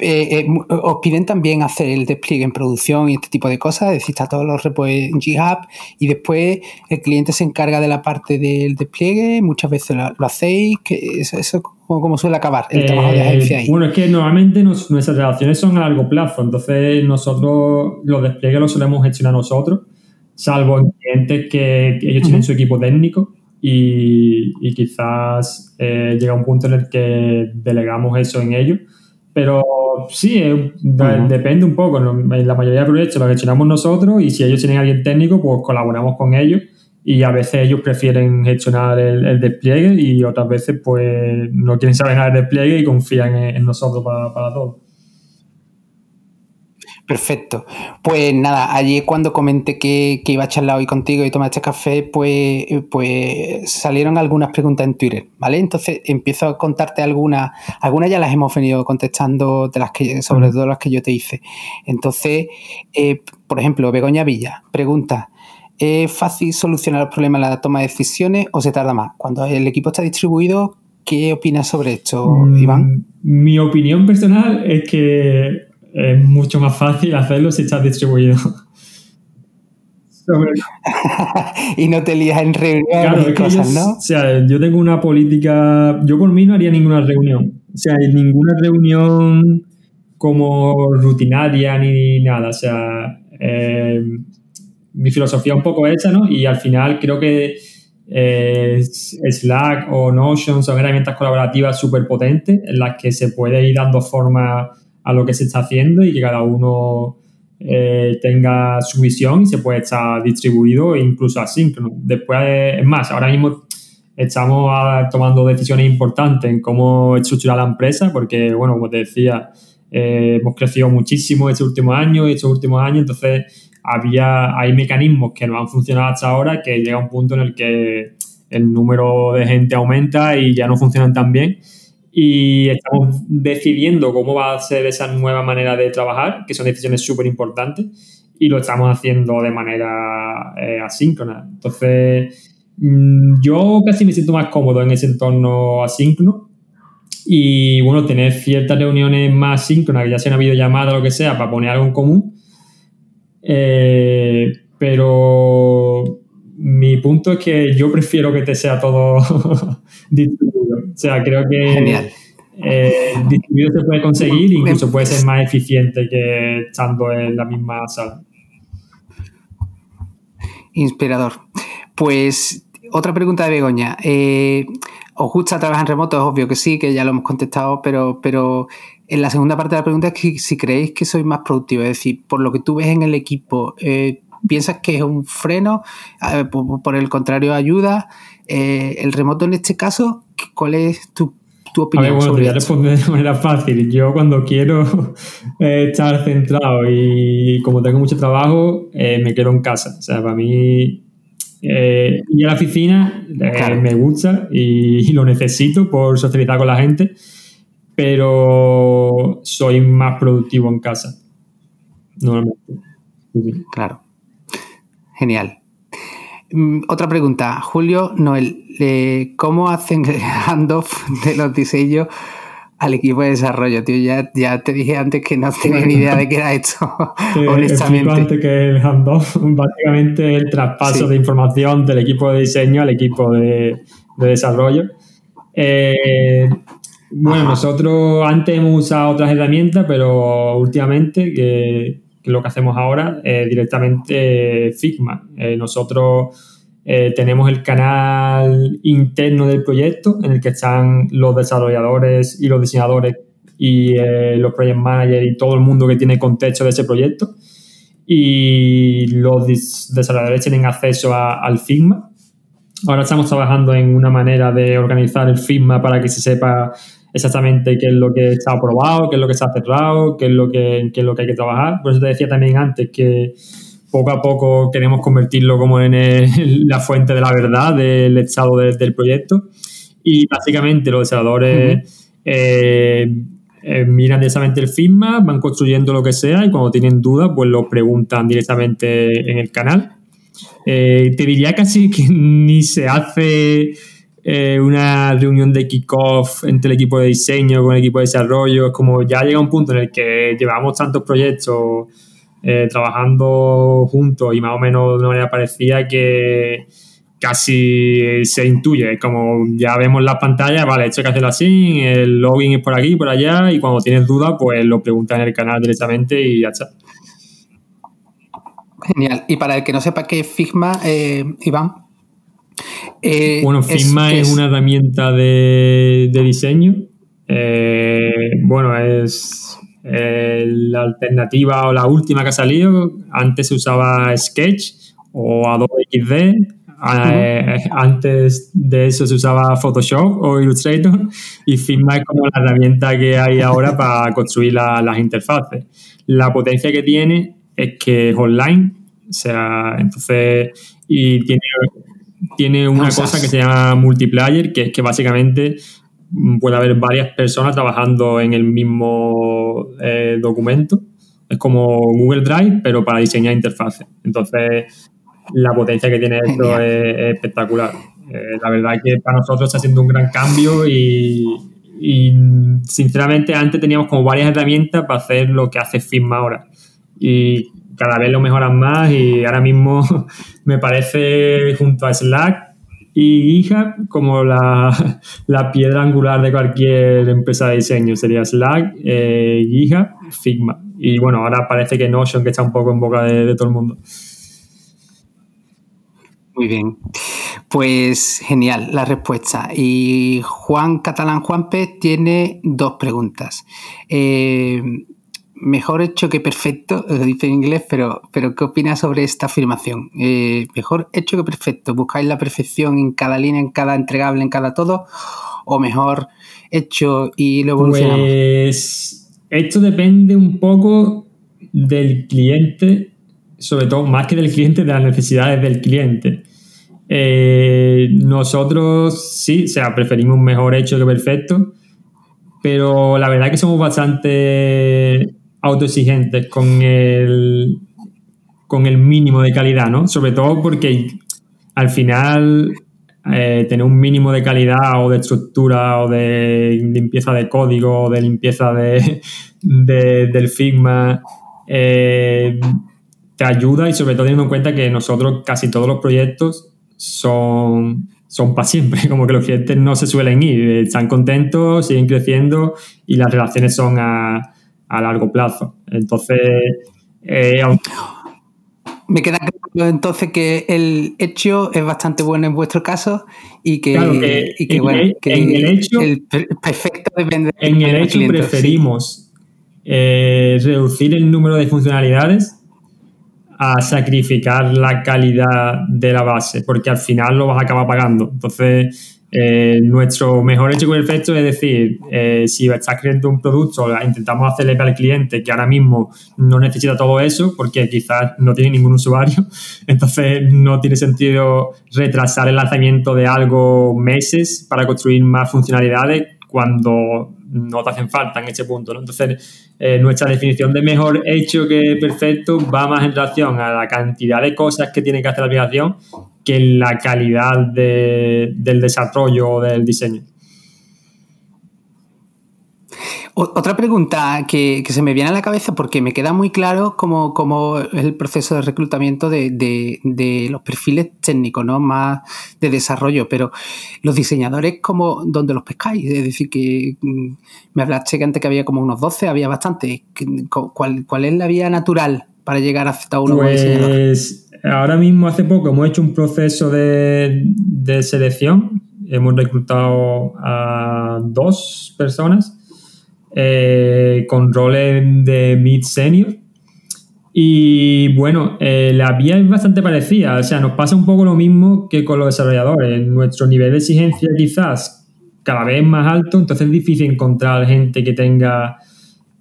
Speaker 1: Eh, eh, ¿Os piden también hacer el despliegue en producción y este tipo de cosas? Es decir, está todos los repos en GitHub y después el cliente se encarga de la parte del despliegue, muchas veces lo, hacéis, que eso, eso como, suele acabar el trabajo de agencia ahí.
Speaker 2: Bueno, es que normalmente nuestras relaciones son a largo plazo, entonces nosotros los despliegues los solemos gestionar nosotros, salvo en clientes que, ellos tienen su equipo técnico y, quizás eh, llega un punto en el que delegamos eso en ellos. Pero sí, eh, depende un poco. En la mayoría de proyectos lo gestionamos nosotros y si ellos tienen a alguien técnico, pues colaboramos con ellos y a veces ellos prefieren gestionar el, despliegue y otras veces pues no quieren saber nada del despliegue y confían en, nosotros para, para todo.
Speaker 1: Perfecto. Pues nada, allí cuando comenté que, iba a charlar hoy contigo y tomar este café, pues, pues salieron algunas preguntas en Twitter, ¿vale? Entonces empiezo a contarte algunas, algunas ya las hemos venido contestando de las que, sobre todo las que yo te hice. Entonces, eh, por ejemplo, Begoña Villa pregunta, ¿es fácil solucionar los problemas en la toma de decisiones o se tarda más? Cuando el equipo está distribuido, ¿qué opinas sobre esto, mm, Iván?
Speaker 2: Mi opinión personal es que es mucho más fácil hacerlo si estás distribuido. *laughs* *laughs*
Speaker 1: y no te lías en reuniones y cosas, ¿no?
Speaker 2: O sea, yo tengo una política. Yo por mí no haría ninguna reunión. O sea, ninguna reunión como rutinaria ni nada. O sea, eh, mi filosofía un poco esa, ¿no? Y al final creo que eh, Slack o Notion son herramientas colaborativas súper potentes en las que se puede ir dando forma a lo que se está haciendo y que cada uno eh, tenga su visión y se puede estar distribuido incluso asíncrono. Después, es más, ahora mismo estamos tomando decisiones importantes en cómo estructurar la empresa porque, bueno, como te decía, eh, hemos crecido muchísimo este último año y estos últimos años, entonces había, hay mecanismos que no han funcionado hasta ahora que llega un punto en el que el número de gente aumenta y ya no funcionan tan bien. Y estamos decidiendo cómo va a ser esa nueva manera de trabajar, que son decisiones súper importantes, y lo estamos haciendo de manera eh, asíncrona. Entonces, mm, yo casi me siento más cómodo en ese entorno asíncrono. Y bueno, tener ciertas reuniones más síncronas, que ya sean videollamadas o lo que sea, para poner algo en común, eh, pero mi punto es que yo prefiero que te sea todo *laughs* distribuido. O sea, creo que eh, distribuido se puede conseguir, incluso puede ser más eficiente que estando en la misma sala.
Speaker 1: Inspirador. Pues otra pregunta de Begoña. Eh, ¿Os gusta trabajar en remoto? Es obvio que sí, que ya lo hemos contestado, pero, pero en la segunda parte de la pregunta es que si creéis que sois más productivos, es decir, por lo que tú ves en el equipo, eh, ¿piensas que es un freno? por, el contrario, ayuda. Eh, el remoto en este caso, ¿cuál es tu, opinión?
Speaker 2: A ver, bueno, voy a responder de manera fácil. Yo cuando quiero *laughs* eh, estar centrado y como tengo mucho trabajo, me quedo en casa. O sea, para mí ir a la oficina me gusta y, lo necesito por socializar con la gente pero soy más productivo en casa. Normalmente.
Speaker 1: Claro. Genial. Mm, otra pregunta, Julio Noel, eh, ¿cómo hacen el handoff de los diseños al equipo de desarrollo? Tío, ya, ya te dije antes que no tenía ni idea de qué era esto, *laughs*
Speaker 2: honestamente. antes que el handoff, básicamente el traspaso de información del equipo de diseño al equipo de, de desarrollo. Eh, bueno, nosotros antes hemos usado otras herramientas, pero últimamente, que, lo que hacemos ahora, es directamente Figma. Eh, nosotros eh, tenemos el canal interno del proyecto en el que están los desarrolladores y los diseñadores y eh, los project managers y todo el mundo que tiene contexto de ese proyecto. Y los desarrolladores tienen acceso al Figma. Ahora estamos trabajando en una manera de organizar el Figma para que se sepa exactamente qué es lo que está aprobado, qué es lo que está cerrado, qué es lo que, qué es lo que hay que trabajar. Por eso te decía también antes que poco a poco queremos convertirlo como en *laughs* la fuente de la verdad del estado del proyecto. Y básicamente los desarrolladores eh, eh, miran directamente el FISMA, van construyendo lo que sea y cuando tienen dudas pues lo preguntan directamente en el canal. Eh, te diría casi que ni se hace eh, una reunión de kickoff entre el equipo de diseño con el equipo de desarrollo. Es como ya llega un punto en el que llevamos tantos proyectos eh, trabajando juntos y más o menos de una manera parecida que casi se intuye. Como ya vemos las pantallas, vale, esto hay que hacerlo así, el login es por aquí, por allá, y cuando tienes dudas, pues lo preguntas en el canal directamente y ya está.
Speaker 1: Genial. Y para el que no sepa qué es Figma, eh, Iván.
Speaker 2: Eh, bueno, Figma es, una herramienta de, diseño. Eh, bueno, es eh, la alternativa o la última que ha salido. Antes se usaba Sketch o Adobe XD. Antes de eso se usaba Photoshop o Illustrator y Figma es como la herramienta que hay ahora *laughs* para construir las interfaces. La potencia que tiene es que es online, o sea, entonces, y tiene tiene una cosa que se llama multiplayer, que es que básicamente puede haber varias personas trabajando en el mismo eh, documento. Es como Google Drive, pero para diseñar interfaces. Entonces, la potencia que tiene esto es, espectacular. Eh, la verdad que para nosotros está siendo un gran cambio y, y, sinceramente antes teníamos como varias herramientas para hacer lo que hace Figma ahora. Y cada vez lo mejoran más y ahora mismo *laughs* me parece junto a Slack y GitHub como *laughs* la, piedra angular de cualquier empresa de diseño. Sería Slack, eh, Figma. Y bueno, ahora parece que Notion, que está un poco en boca de, todo el mundo.
Speaker 1: Muy bien. Pues genial la respuesta. Y Juan Catalán Juanpe tiene dos preguntas. Eh, mejor hecho que perfecto, *laughs* lo dice en inglés, pero, pero ¿qué opinas sobre esta afirmación? Eh, mejor hecho que perfecto, ¿buscáis la perfección en cada línea, en cada entregable, en cada todo? ¿O mejor hecho y lo evolucionamos?
Speaker 2: Pues esto depende un poco del cliente, sobre todo más que del cliente, de las necesidades del cliente. Eh, nosotros sí, o sea, preferimos mejor hecho que perfecto, pero la verdad es que somos bastante autoexigentes con el, con el mínimo de calidad, ¿no? Sobre todo porque al final eh, tener un mínimo de calidad o de estructura o de limpieza de código o de limpieza de, *laughs* del Figma eh, te ayuda y sobre todo teniendo en cuenta que nosotros casi todos los proyectos son, son para siempre, *laughs* como que los clientes no se suelen ir, están contentos, siguen creciendo y las relaciones son a, a largo plazo. Entonces, eh,
Speaker 1: me queda claro entonces que el hecho es bastante bueno en vuestro caso y que, bueno, que
Speaker 2: en el hecho,
Speaker 1: el perfecto depende
Speaker 2: En el hecho preferimos eh, reducir el número de funcionalidades a sacrificar la calidad de la base, porque al final lo vas a acabar pagando. Entonces, eh, nuestro mejor hecho perfecto es decir, eh, si estás creando un producto, intentamos hacerle para el cliente que ahora mismo no necesita todo eso porque quizás no tiene ningún usuario, *laughs* entonces no tiene sentido retrasar el lanzamiento de algo meses para construir más funcionalidades cuando no te hacen falta en ese punto. Entonces, eh, nuestra definición de mejor hecho que perfecto va más en relación a la cantidad de cosas que tiene que hacer la aplicación que la calidad del desarrollo o del diseño.
Speaker 1: Otra pregunta que, se me viene a la cabeza porque me queda muy claro cómo, es el proceso de reclutamiento de, los perfiles técnicos, ¿no? Más de desarrollo, pero los diseñadores, como ¿dónde los pescáis? Es decir, que mm, me hablaste que antes que había como unos 12, había bastante. ¿Cuál, cuál es la vía natural para llegar hasta uno
Speaker 2: pues, diseñador? Ahora mismo, hace poco, hemos hecho un proceso de, de selección. Hemos reclutado a dos personas eh, con roles de mid-senior. Y bueno, eh, la vía es bastante parecida, o sea, nos pasa un poco lo mismo que con los desarrolladores. Nuestro nivel de exigencia quizás cada vez más alto, entonces es difícil encontrar gente que tenga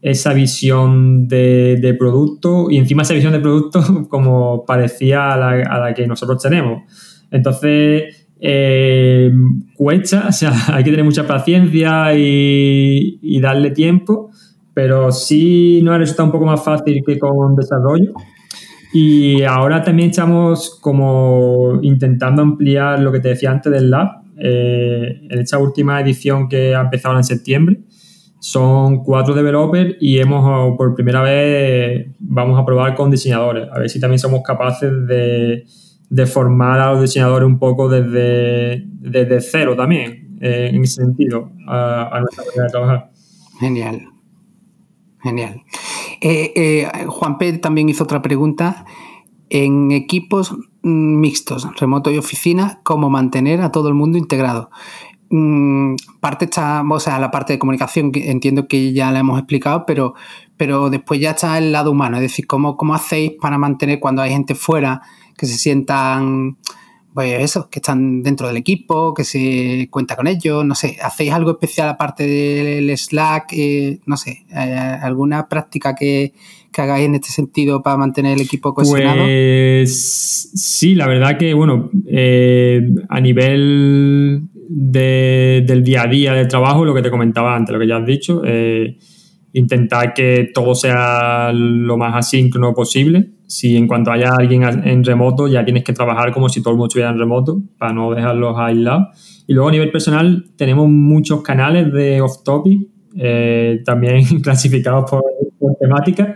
Speaker 2: esa visión de, producto y encima esa visión de producto *laughs* como parecía a la, a la que nosotros tenemos. Entonces, eh, cuesta, o sea, *laughs* hay que tener mucha paciencia y, darle tiempo, pero sí nos ha resultado un poco más fácil que con desarrollo. Y ahora también estamos como intentando ampliar lo que te decía antes del lab. Eh, en esta última edición que ha empezado en septiembre, son cuatro developers y hemos por primera vez vamos a probar con diseñadores, a ver si también somos capaces de, de formar a los diseñadores un poco desde, desde cero también, eh, en ese sentido, a, nuestra manera de trabajar.
Speaker 1: Genial. Genial. Eh, eh, Juan P. también hizo otra pregunta. En equipos mixtos, remoto y oficina, ¿cómo mantener a todo el mundo integrado? Mm, parte está, o sea, la parte de comunicación, que entiendo que ya la hemos explicado, pero, pero después ya está el lado humano, es decir, ¿cómo, cómo hacéis para mantener cuando hay gente fuera que se sientan, pues eso, que están dentro del equipo, que se cuenta con ellos, no sé, ¿hacéis algo especial aparte del Slack? Eh, no sé, eh, ¿alguna práctica que, hagáis en este sentido para mantener el equipo cohesionado?
Speaker 2: Pues sí, la verdad que, bueno, eh, a nivel del día a día del trabajo, lo que te comentaba antes, lo que ya has dicho, intentar que todo sea lo más asíncrono posible. Si en cuanto haya alguien en remoto, ya tienes que trabajar como si todo el mundo estuviera en remoto para no dejarlos aislados. Y luego a nivel personal tenemos muchos canales de off-topic, eh, también *laughs* clasificados por, temática.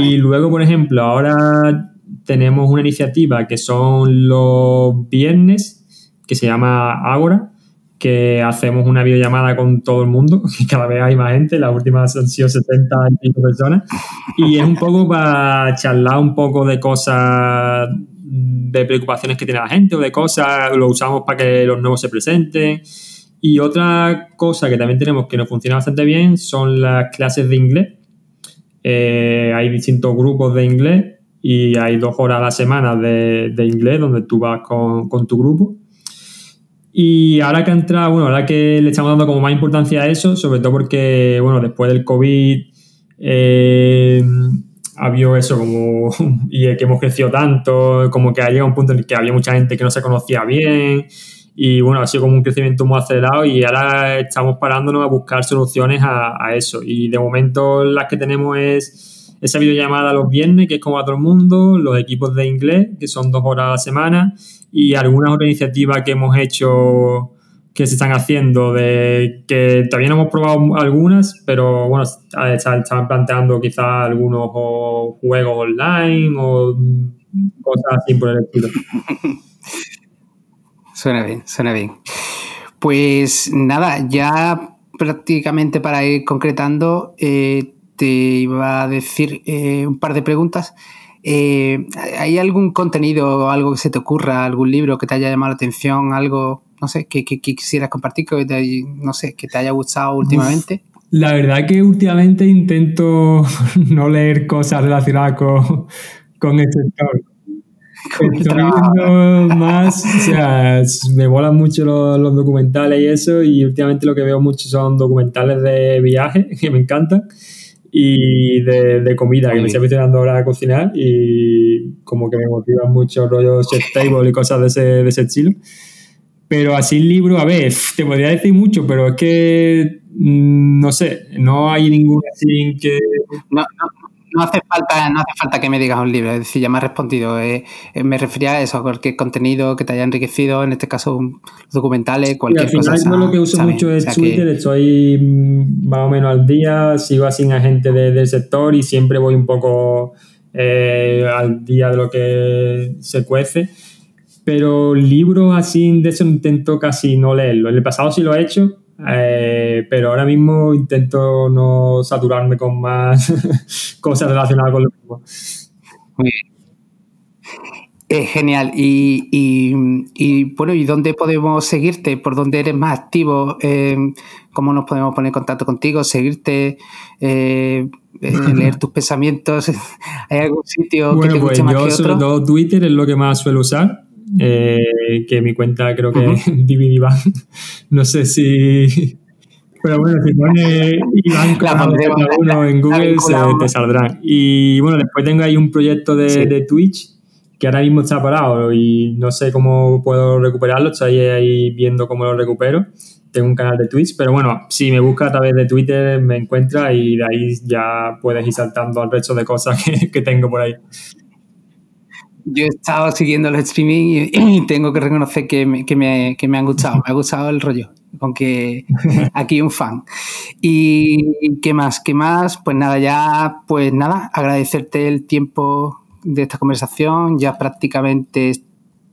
Speaker 2: y luego, por ejemplo, ahora tenemos una iniciativa que son los viernes que se llama Agora, que hacemos una videollamada con todo el mundo, *laughs* que cada vez hay más gente, las últimas han sido 70 y pico personas, y es un poco para charlar un poco de cosas, de preocupaciones que tiene la gente o de cosas, lo usamos para que los nuevos se presenten. Y otra cosa que también tenemos que nos funciona bastante bien son las clases de inglés. Eh, hay distintos grupos de inglés y hay dos horas a la semana de, inglés donde tú vas con, tu grupo. Y ahora que ha entrado, bueno, ahora que le estamos dando como más importancia a eso, sobre todo porque, bueno, después del COVID eh, ha habido eso como, *laughs* y que hemos crecido tanto, como que ha llegado un punto en el que había mucha gente que no se conocía bien y bueno, ha sido como un crecimiento muy acelerado y ahora estamos parándonos a buscar soluciones a, eso. Y de momento las que tenemos es esa videollamada los viernes, que es como a todo el mundo, los equipos de inglés, que son dos horas a la semana, y algunas otras iniciativas que hemos hecho que se están haciendo, de que todavía no hemos probado algunas, pero bueno, están planteando quizás algunos juegos online o cosas así por el estilo. *laughs*
Speaker 1: Suena bien, suena bien. Pues nada, ya prácticamente para ir concretando, eh, te iba a decir eh, un par de preguntas. Eh, ¿Hay algún contenido o algo que se te ocurra, algún libro que te haya llamado la atención, algo, no sé, que, quisieras compartir, que te, no sé, que te haya gustado últimamente?
Speaker 2: La verdad que últimamente intento *laughs* no leer cosas relacionadas con, con el sector. Más, o sea, me molan mucho los, los, documentales y eso, y últimamente lo que veo mucho son documentales de viaje, *laughs* que me encantan y de, comida, que me estoy estudiando ahora a cocinar y como que me motivan mucho rollos chef *laughs* table y cosas de ese, de ese estilo. Pero así el libro, a ver, te podría decir mucho, pero es que mm, no sé, no hay ningún así que...
Speaker 1: No, no, no hace falta, no hace falta que me digas un libro, es decir, ya me has respondido. Eh, eh, me refería a eso, a cualquier contenido que te haya enriquecido, en este caso documentales, cualquier
Speaker 2: cosa. Al final lo que uso mucho es Twitter, estoy más o menos al día, sigo así a gente del sector y siempre voy un poco eh, al día de lo que se cuece. Pero libros así de eso intento casi no leerlo. En el pasado sí lo he hecho, eh, pero ahora mismo intento no saturarme con más *laughs* cosas relacionadas con lo mismo. Muy bien.
Speaker 1: Es genial. Y, y, bueno, ¿y dónde podemos seguirte? ¿Por dónde eres más activo? Eh, ¿Cómo nos podemos poner en contacto contigo? ¿Seguirte? Eh, *laughs* leer tus pensamientos. *laughs* ¿Hay algún sitio
Speaker 2: que te pues más yo sobre todo Twitter es lo que más suelo usar. Eh, que mi cuenta creo que es *laughs* Iván. No sé si... Pero bueno, si pone Iván uno en Google se te saldrá. Y bueno, después tengo ahí un proyecto de, de, Twitch que ahora mismo está parado y no sé cómo puedo recuperarlo. Estoy ahí viendo cómo lo recupero. Tengo un canal de Twitch, pero bueno, si me busca a través de Twitter me encuentra y de ahí ya puedes ir saltando al resto de cosas *laughs* que, que tengo por ahí
Speaker 1: yo he estado siguiendo los streaming *clears throat* y, tengo que reconocer que me, que, me, que me, han gustado, me ha gustado el rollo, aunque *laughs* aquí un fan. Y qué más, qué más, pues nada, ya, pues nada, agradecerte el tiempo de esta conversación, ya prácticamente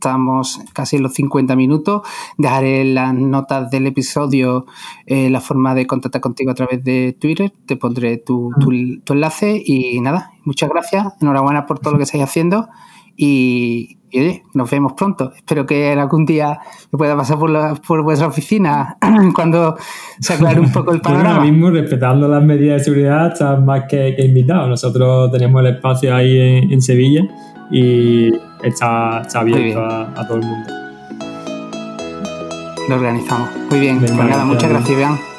Speaker 1: estamos casi en los 50 minutos. Dejaré las notas del episodio eh, la forma de contactar contigo a través de Twitter. Te pondré tu, tu, tu, enlace y nada, muchas gracias. Enhorabuena por todo lo que estáis haciendo. Y, oye, nos vemos pronto. Espero que algún día me pueda pasar por, la, por vuestra oficina *clears throat* cuando se aclare un poco el *laughs* panorama.
Speaker 2: ahora mismo, respetando las medidas de seguridad, estás más que, que invitado. Nosotros tenemos el espacio ahí en, Sevilla y está, está abierto a, todo el mundo.
Speaker 1: Lo organizamos. Muy bien. pues nada, muchas gracias, Iván.